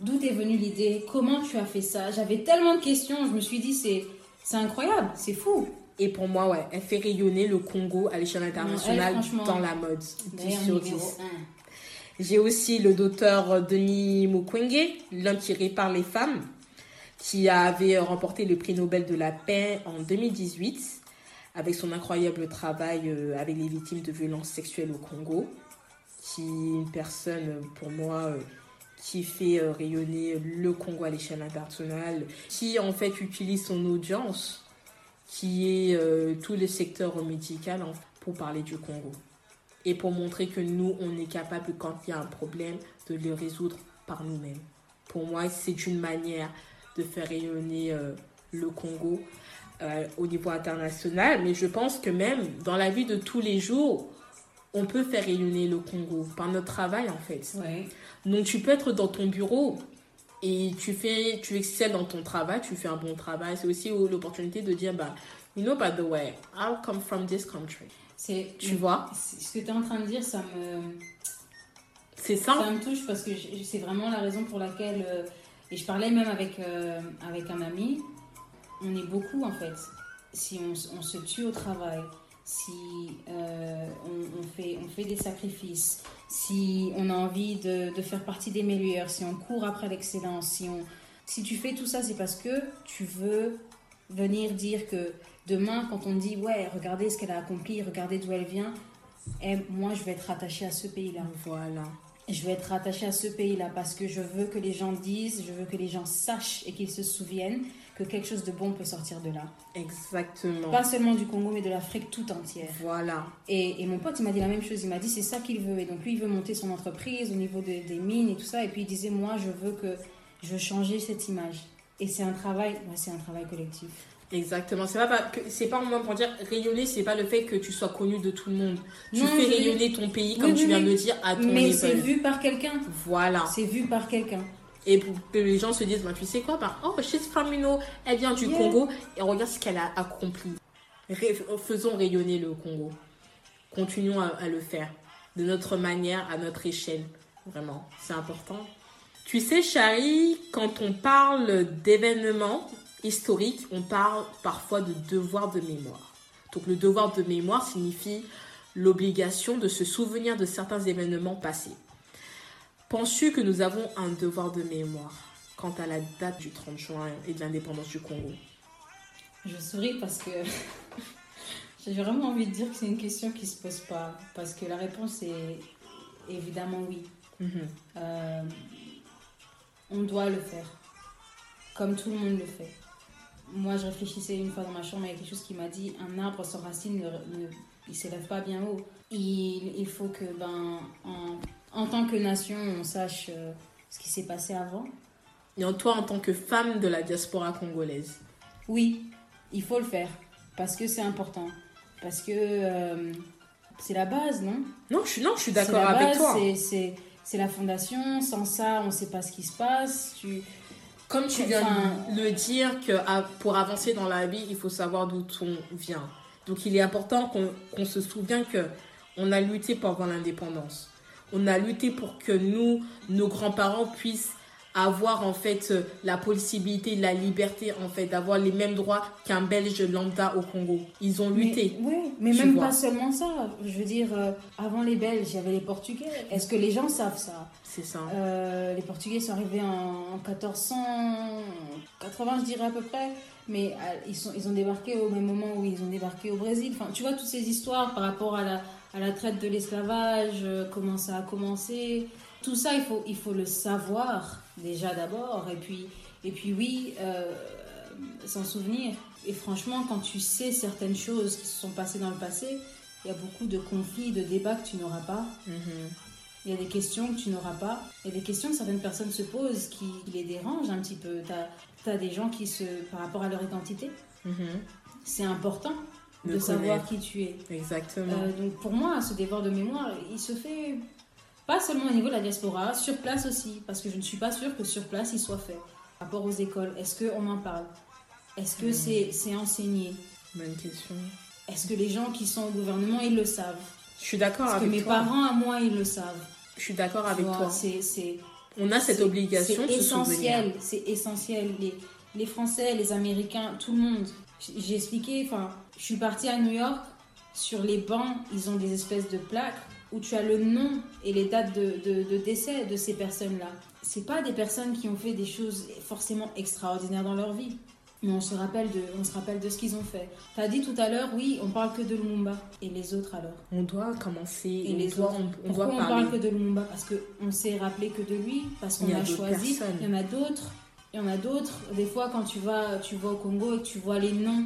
D'où t'es venue l'idée? Comment tu as fait ça? J'avais tellement de questions, je me suis dit, c'est, c'est incroyable, c'est fou. Et pour moi, ouais, elle fait rayonner le Congo à l'échelle internationale elle, dans la mode. 10 D'ailleurs, sur numéro 10. 1. J'ai aussi le docteur Denis Mukwege, l'homme qui répare les femmes, qui avait remporté le prix Nobel de la paix en 2018 avec son incroyable travail euh, avec les victimes de violences sexuelles au Congo, qui est une personne pour moi euh, qui fait euh, rayonner le Congo à l'échelle internationale, qui en fait utilise son audience, qui est euh, tous les secteurs médicaux en- pour parler du Congo et pour montrer que nous, on est capable, quand il y a un problème, de le résoudre par nous-mêmes. Pour moi, c'est une manière de faire rayonner euh, le Congo euh, au niveau international, mais je pense que même dans la vie de tous les jours, on peut faire rayonner le Congo par notre travail en fait. Ouais. Donc tu peux être dans ton bureau et tu fais, tu excelles dans ton travail, tu fais un bon travail. C'est aussi l'opportunité de dire, bah, you know, by the way, I come from this country. C'est, Tu vois, Ce que tu es en train de dire, ça me, c'est ça. ça me touche parce que c'est vraiment la raison pour laquelle. euh, et je parlais même avec, euh, avec un ami. On est beaucoup en fait. Si on se tue au travail, si euh, on, on fait, on fait des sacrifices, si on a envie de, de faire partie des meilleurs, si on court après l'excellence, si, on, si tu fais tout ça, c'est parce que tu veux venir dire que demain, quand on dit ouais, regardez ce qu'elle a accompli, regardez d'où elle vient, eh, moi je vais être attachée à ce pays-là. Voilà. Je vais être attachée à ce pays-là parce que je veux que les gens disent, je veux que les gens sachent et qu'ils se souviennent que quelque chose de bon peut sortir de là. Exactement. Pas seulement du Congo, mais de l'Afrique tout entière. Voilà. Et, et mon pote, il m'a dit la même chose. Il m'a dit, c'est ça qu'il veut. Et donc, lui, il veut monter son entreprise au niveau de- des mines et tout ça. Et puis, il disait, moi, je veux que je veux changer cette image. Et c'est un travail, ouais, c'est un travail collectif. Exactement. C'est pas, c'est pas moment pour dire rayonner, c'est pas le fait que tu sois connu de tout le monde. Tu Non, fais rayonner ton pays, comme oui, tu viens oui. de le dire, à ton Mais c'est vu par quelqu'un. Voilà. C'est vu par quelqu'un. Et pour que les gens se disent, bah, tu sais quoi, bah, oh, she's from, you know, elle vient du Yeah. Congo, et regarde ce qu'elle a accompli. Ré- faisons rayonner le Congo. Continuons à, à le faire. De notre manière, à notre échelle. Vraiment, c'est important. Tu sais, Chari, quand on parle d'événements historiques, on parle parfois de devoir de mémoire. Donc le devoir de mémoire signifie l'obligation de se souvenir de certains événements passés. Penses-tu que nous avons un devoir de mémoire quant à la date du 30 juin et de l'indépendance du Congo? Je souris parce que j'ai vraiment envie de dire que c'est une question qui se pose pas. Parce que la réponse est évidemment oui. Euh, on doit le faire. Comme tout le monde le fait. Moi, je réfléchissais une fois dans ma chambre, il y a quelque chose qui m'a dit un arbre sans racines, ne, ne- il s'élève pas bien haut. Il, il faut que, ben, en, en tant que nation, on sache euh, ce qui s'est passé avant. Et en toi, en tant que femme de la diaspora congolaise Oui, il faut le faire. Parce que c'est important. Parce que euh, c'est la base, non? Non, je suis, non, je suis d'accord la avec base, toi. c'est- la fondation. Sans ça, on ne sait pas ce qui se passe. Tu... Comme tu viens de le dire, que à- pour avancer dans la vie, il faut savoir d'où on vient. Donc il est important qu'on qu'on se souvienne que on a lutté pour avoir l'indépendance. On a lutté pour que nous, nos grands-parents puissent avoir en fait euh, la possibilité, la liberté en fait d'avoir les mêmes droits qu'un Belge lambda au Congo. Ils ont lutté. Mais, ouais, mais même vois. pas seulement ça. Je veux dire, euh, avant les Belges, il y avait les Portugais. Est-ce que les gens savent ça? C'est ça. Euh, Les Portugais sont arrivés en, en 1480, je dirais à peu près. Mais ils, sont, ils ont débarqué au même moment où ils ont débarqué au Brésil. Enfin, tu vois, toutes ces histoires par rapport à la, à la traite de l'esclavage, euh, comment ça a commencé. Tout ça, il faut, il faut le savoir déjà d'abord. Et puis, et puis oui, euh, s'en souvenir. Et franchement, quand tu sais certaines choses qui se sont passées dans le passé, il y a beaucoup de conflits, de débats que tu n'auras pas. Mhm. Il y a des questions que tu n'auras pas. Il y a des questions que certaines personnes se posent qui les dérangent un petit peu. Tu as, des gens qui se... par rapport à leur identité, Mhm. c'est important De savoir qui tu es. Exactement. Euh, donc pour moi, ce devoir de mémoire, il se fait pas seulement au niveau de la diaspora, sur place aussi. Parce que je ne suis pas sûre que sur place, il soit fait. Par rapport aux écoles, est-ce qu'on en parle? Est-ce que c'est c'est enseigné? Bonne question. Est-ce que les gens qui sont au gouvernement, ils le savent? Je suis d'accord Est-ce que avec mes toi. parents à moi, ils le savent? Je suis d'accord avec vois, toi. C'est On a cette obligation C'est essentiel, c'est essentiel. Les, les Français, les Américains, tout le monde. J'ai expliqué, enfin, je suis partie à New York, sur les bancs, ils ont des espèces de plaques où tu as le nom et les dates de, de- de décès de ces personnes-là. C'est pas des personnes qui ont fait des choses forcément extraordinaires dans leur vie. Mais on se rappelle de, on se rappelle de ce qu'ils ont fait. T'as dit tout à l'heure, oui, on parle que de Lumumba. Et les autres alors? On doit commencer, Et on les doit, autres on, on Pourquoi doit on parler. parle que de Lumumba? Parce qu'on s'est rappelé que de lui, parce qu'on a choisi. personnes. Il y en a d'autres. Il y en a d'autres. Des fois, quand tu vas, tu vas au Congo et que tu vois les noms,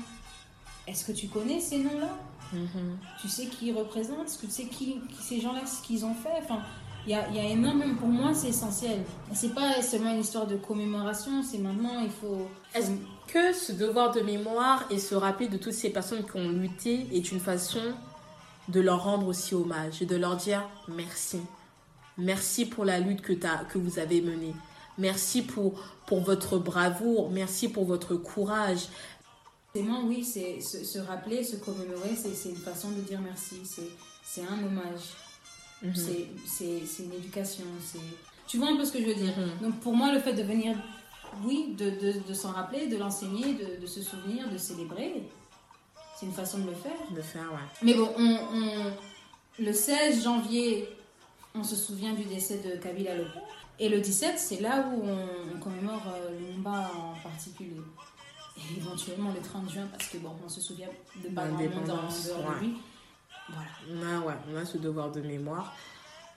est-ce que tu connais ces noms-là? Mhm. Tu sais qui ils représentent? Est-ce que tu sais qui, qui- ces gens-là, ce qu'ils ont fait? Enfin, il y a, il y a énormément. Pour moi, c'est essentiel. C'est pas seulement une histoire de commémoration. C'est maintenant, il faut. Est-ce que ce devoir de mémoire et se rappeler de toutes ces personnes qui ont lutté est une façon de leur rendre aussi hommage et de leur dire merci? Merci pour la lutte que, t'as- que vous avez menée. Merci pour, pour votre bravoure. Merci pour votre courage. Forcément, oui, c'est se, se rappeler, se commémorer, c'est c'est une façon de dire merci. C'est c'est un hommage. Mhm. C'est- C'est c'est une éducation. c'est Tu vois un peu ce que je veux dire? Mhm. Donc pour moi, le fait de venir, oui, de, de, de s'en rappeler, de l'enseigner, de, de se souvenir, de célébrer, c'est une façon de le faire. De faire, ouais. Mais bon, on, on- le 16 janvier, on se souvient du décès de Kabila Père. Et le 17, c'est là où on, on commémore euh, Lumumba en particulier. Et éventuellement le 30 juin, parce que bon, on se souvient de pas grand monde en L'indépendance, dehors ouais. de lui. Voilà. On a, ouais, on a ce devoir de mémoire.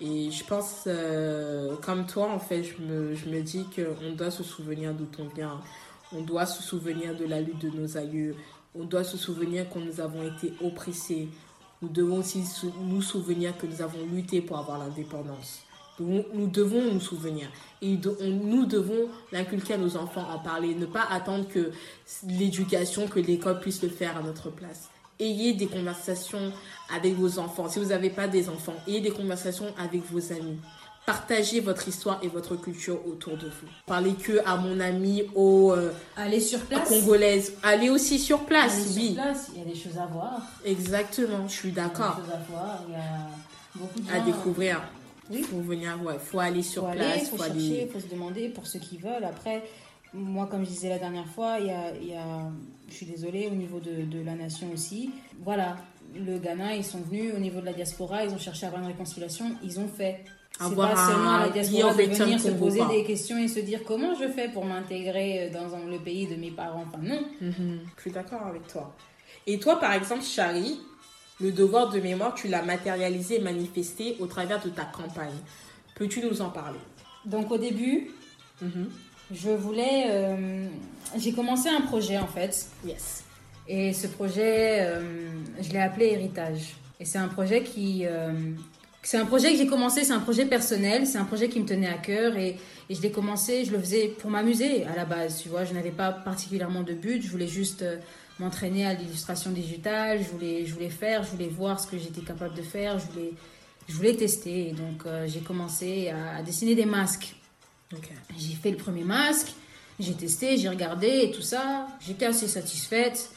Et je pense, euh, comme toi, en fait, je me, je me dis qu'on doit se souvenir d'où on vient. On doit se souvenir de la lutte de nos aïeux. On doit se souvenir que nous avons été oppressés. Nous devons aussi nous souvenir que nous avons lutté pour avoir l'indépendance. Nous, devons nous souvenir. Et nous devons l'inculquer à nos enfants, en parler. Ne pas attendre que l'éducation, que l'école puisse le faire à notre place. Ayez des conversations avec vos enfants. Si vous n'avez pas des enfants, ayez des conversations avec vos amis. Partagez votre histoire et votre culture autour de vous. Parlez que à mon ami, aux, euh, sur place. Congolaises. Allez aussi sur place, Aller sur place, il y a des choses à voir. Exactement, je suis Il y a d'accord. des choses à voir. Il y a beaucoup de À gens- découvrir. Oui. Faut venir, ouais. Faut aller sur faut place. faut faut chercher, aller. il faut se demander pour ceux qui veulent. Après, moi, comme je disais la dernière fois, il y a, il y a- je suis désolée, au niveau de, de la nation aussi. Voilà, le Ghana, ils sont venus au niveau de la diaspora, ils ont cherché à avoir une réconciliation, ils ont fait. Avoir pas seulement à la diaspora de venir se poser des questions et se dire comment je fais pour m'intégrer dans un- le pays de mes parents. Enfin, non. Mhm, Je suis d'accord avec toi. Et toi, par exemple, Chari, le devoir de mémoire, tu l'as matérialisé, manifesté au travers de ta campagne. Peux-tu nous en parler? Donc, au début, Mhm. je voulais. euh, J'ai commencé un projet en fait. Yes. Et ce projet, euh, je l'ai appelé Héritage. Et c'est un projet qui... euh, c'est un projet que j'ai commencé, c'est un projet personnel, c'est un projet qui me tenait à cœur et, et je l'ai commencé, je le faisais pour m'amuser à la base, tu vois, je n'avais pas particulièrement de but, je voulais juste euh, m'entraîner à l'illustration digitale, je voulais, je voulais faire, je voulais voir ce que j'étais capable de faire, je voulais, je voulais tester. Et donc euh, j'ai commencé à, à dessiner des masques. Ok. J'ai fait le premier masque, j'ai testé, j'ai regardé et tout ça. J'étais assez satisfaite.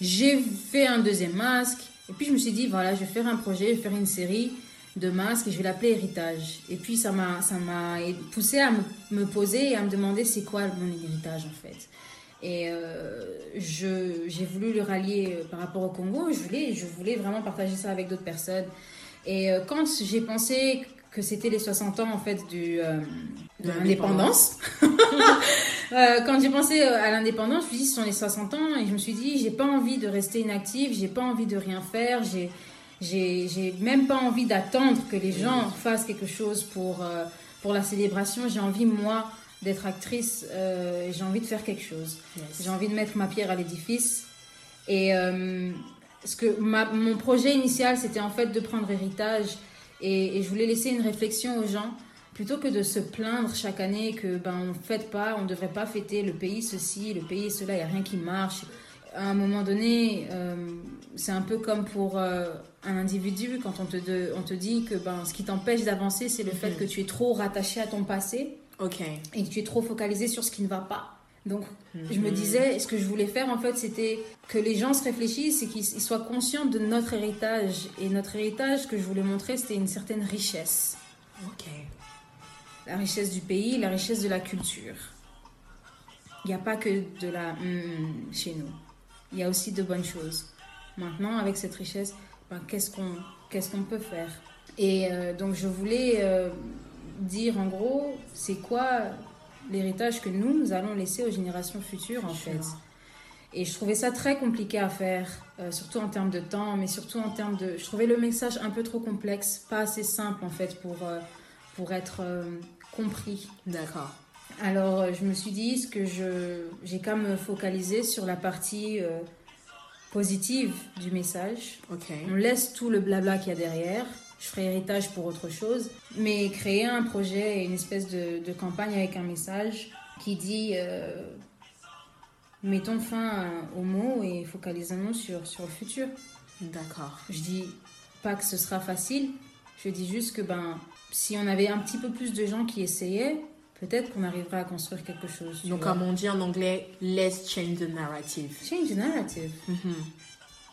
J'ai fait un deuxième masque. Et puis je me suis dit, voilà, je vais faire un projet, je vais faire une série de masques et je vais l'appeler Héritage. Et puis ça m'a, ça m'a poussé à me, poser et à me demander c'est quoi mon héritage en fait. Et euh, j'ai voulu le rallier euh, par rapport au Congo. Je voulais, je voulais vraiment partager ça avec d'autres personnes. Et euh, quand j'ai pensé que c'était les 60 ans en fait du, euh, de l'indépendance, quand j'ai pensé à l'indépendance, je me suis dit ce sont les 60 ans et je me suis dit j'ai pas envie de rester inactive, j'ai pas envie de rien faire, j'ai j'ai même pas envie d'attendre que les gens fassent quelque chose pour euh, pour la célébration. J'ai envie moi d'être actrice, euh, j'ai envie de faire quelque chose. Yes. J'ai envie de mettre ma pierre à l'édifice. Et euh, ce que ma- mon projet initial, c'était en fait de prendre héritage et, et je voulais laisser une réflexion aux gens. Plutôt que de se plaindre chaque année que ben on fête pas, on devrait pas fêter le pays ceci, le pays cela, il y a rien qui marche. À un moment donné, c'est un peu comme pour un individu quand on te, de- on te dit que ben ce qui t'empêche d'avancer, c'est le fait que tu es trop rattaché à ton passé et que tu es trop focalisé sur ce qui ne va pas. Donc, je Mhm. me disais, ce que je voulais faire, en fait, c'était que les gens se réfléchissent et qu'ils ils soient conscients de notre héritage. Et notre héritage, que je voulais montrer, c'était une certaine richesse. Ok. La richesse du pays, la richesse de la culture. Il n'y a pas que de la hum, chez nous. il y a aussi de bonnes choses. Maintenant, avec cette richesse, ben, qu'est-ce qu'on qu'est-ce qu'on peut faire Et euh, donc, je voulais euh, dire en gros, c'est quoi l'héritage que nous, nous allons laisser aux générations futures, en fait. Et je trouvais ça très compliqué à faire, euh, surtout en termes de temps, mais surtout en termes de... Je trouvais le message un peu trop complexe, pas assez simple, en fait, pour, pour être compris. D'accord. Alors, je me suis dit ce que je j'ai qu'à me focaliser sur la partie positive du message. On laisse tout le blabla qu'il y a derrière. Je ferai héritage pour autre chose. Mais créer un projet et une espèce de, de campagne avec un message qui dit euh, mettons fin aux mots et focalisons-nous sur, sur le futur. D'accord. Je dis pas que ce sera facile. Je dis juste que ben, si on avait un petit peu plus de gens qui essayaient, peut-être qu'on arriverait à construire quelque chose. Donc, comme on dit en anglais, let's change the narrative. Change the narrative. Mhm.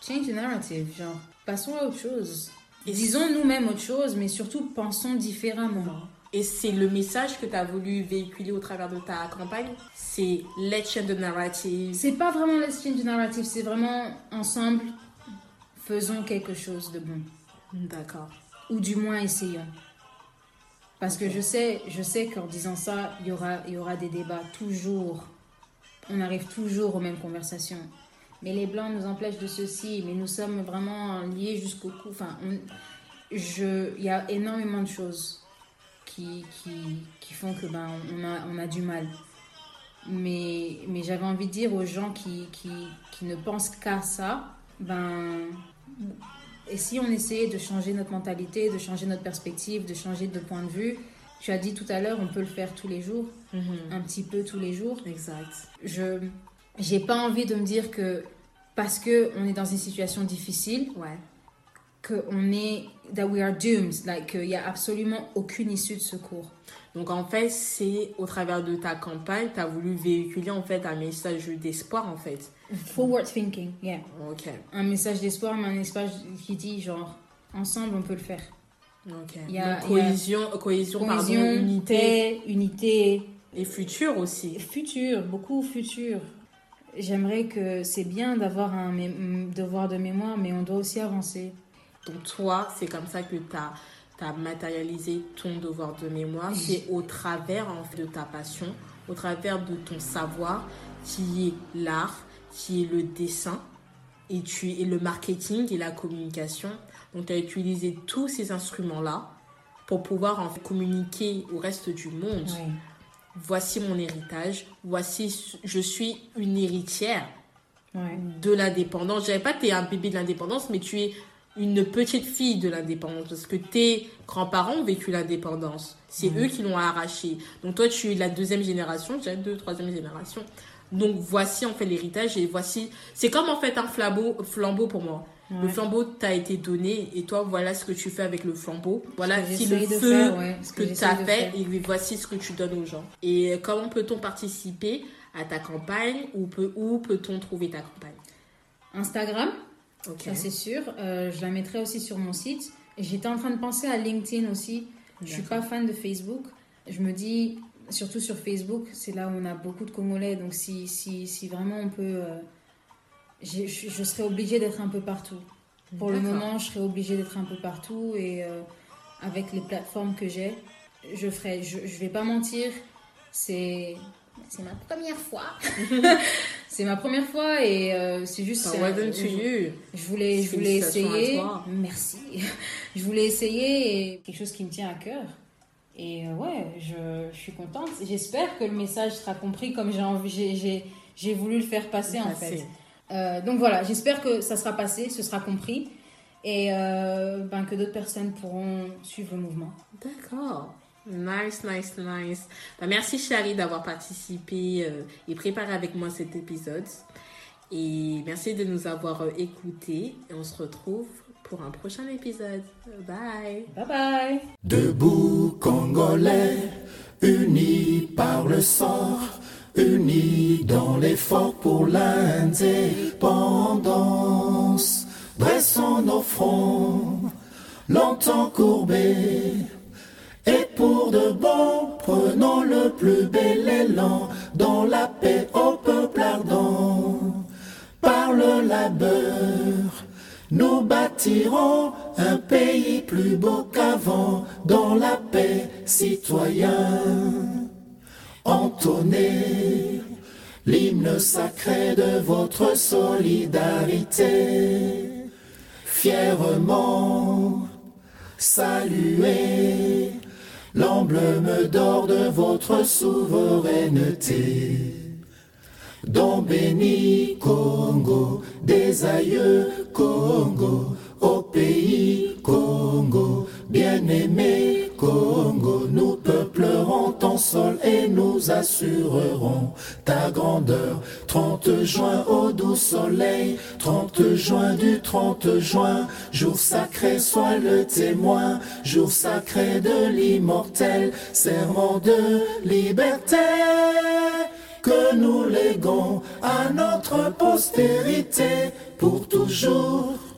Change the narrative. Genre, passons à autre chose. Et Disons nous-mêmes autre chose, mais surtout pensons différemment. Et c'est le message que tu as voulu véhiculer au travers de ta campagne C'est let's change the narrative. C'est pas vraiment let's change the narrative, c'est vraiment ensemble, faisons quelque chose de bon. D'accord. Ou du moins essayons. Parce que je sais, je sais qu'en disant ça, il y aura, il y aura des débats toujours. On arrive toujours aux mêmes conversations. Mais les blancs nous empêchent de ceci, mais nous sommes vraiment liés jusqu'au cou. Enfin, il y a énormément de choses qui, qui, qui font que ben, on, a, on a du mal. Mais, mais j'avais envie de dire aux gens qui, qui, qui ne pensent qu'à ça, ben, et si on essayait de changer notre mentalité, de changer notre perspective, de changer de point de vue, tu as dit tout à l'heure, on peut le faire tous les jours, Mhm. un petit peu tous les jours. Exact. Je j'ai pas envie de me dire que parce que on est dans une situation difficile, Ouais. que on est that we are doomed, like qu'il y a absolument aucune issue de secours. Donc en fait, c'est au travers de ta campagne, tu as voulu véhiculer en fait un message d'espoir en fait. Forward thinking, yeah. Ok. Un message d'espoir, mais un message qui dit genre ensemble on peut le faire. Ok. Il y a- Donc, il y a- cohésion, cohésion, pardon, unité paix, unité, et futur aussi. Futur, beaucoup futur. J'aimerais que c'est bien d'avoir un devoir de mémoire, mais on doit aussi avancer. Donc toi, c'est comme ça que tu as, matérialisé ton devoir de mémoire. C'est au travers en fait, de ta passion, au travers de ton savoir, qui est l'art, qui est le dessin, et, tu, et le marketing et la communication. Donc tu as utilisé tous ces instruments-là pour pouvoir en fait, communiquer au reste du monde. Voici mon héritage, voici, je suis une héritière Ouais. de l'indépendance. Je dirais pas que tu es un bébé de l'indépendance, mais tu es une petite fille de l'indépendance. Parce que tes grands-parents ont vécu l'indépendance. C'est eux qui l'ont arraché. Donc toi, tu es la deuxième génération, dirais deux, troisième génération. Donc voici en fait l'héritage et voici... C'est comme en fait un flambeau, flambeau pour moi. Le flambeau t'a été donné et toi, voilà ce que tu fais avec le flambeau. Voilà si le feu faire, ouais, ce que que tu as fait et voici ce que tu donnes aux gens. Et comment peut-on participer à ta campagne ou peut, où peut-on trouver ta campagne? Instagram, Ok. ça c'est sûr. Euh, je la mettrai aussi sur mon site. J'étais en train de penser à LinkedIn aussi. Je suis pas fan de Facebook. Je me dis, surtout sur Facebook, c'est là où on a beaucoup de Congolais. Donc si, si, si vraiment on peut... euh, je, je serais obligée d'être un peu partout. Pour le moment, je serais obligée d'être un peu partout. Et euh, avec les plateformes que j'ai, je ferai... Je, je vais pas mentir, c'est... C'est ma première fois. c'est ma première fois et euh, c'est juste... Well done to je- you. je voulais, je voulais essayer. Merci. Je voulais essayer et quelque chose qui me tient à cœur. Et euh, ouais, je, je suis contente. J'espère que le message sera compris comme j'ai envie, j'ai, voulu le faire passer en fait. Euh, donc voilà, j'espère que ça sera passé, ce sera compris et euh, ben, que d'autres personnes pourront suivre le mouvement. D'accord. Nice, nice, nice. Bah, merci Chari d'avoir participé euh, et préparé avec moi cet épisode. Et merci de nous avoir euh, écoutés. Et on se retrouve pour un prochain épisode. Bye. Bye bye Debout Congolais, unis par le sang, unis dans l'effort pour l'indépendance. Dressons nos fronts, longtemps courbés, pour de bon, prenons le plus bel élan dans la paix au peuple ardent. Par le labeur, nous bâtirons un pays plus beau qu'avant, dans la paix citoyen. Entonnez l'hymne sacré de votre solidarité, fièrement saluez l'emblème d'or de votre souveraineté. Don béni Congo, des aïeux Congo, au pays Congo, bien-aimé Congo, nous peuplerons et nous assurerons ta grandeur. 30 juin au doux soleil, 30 juin du 30 juin, jour sacré soit le témoin, jour sacré de l'immortel, serment de liberté que nous léguons à notre postérité pour toujours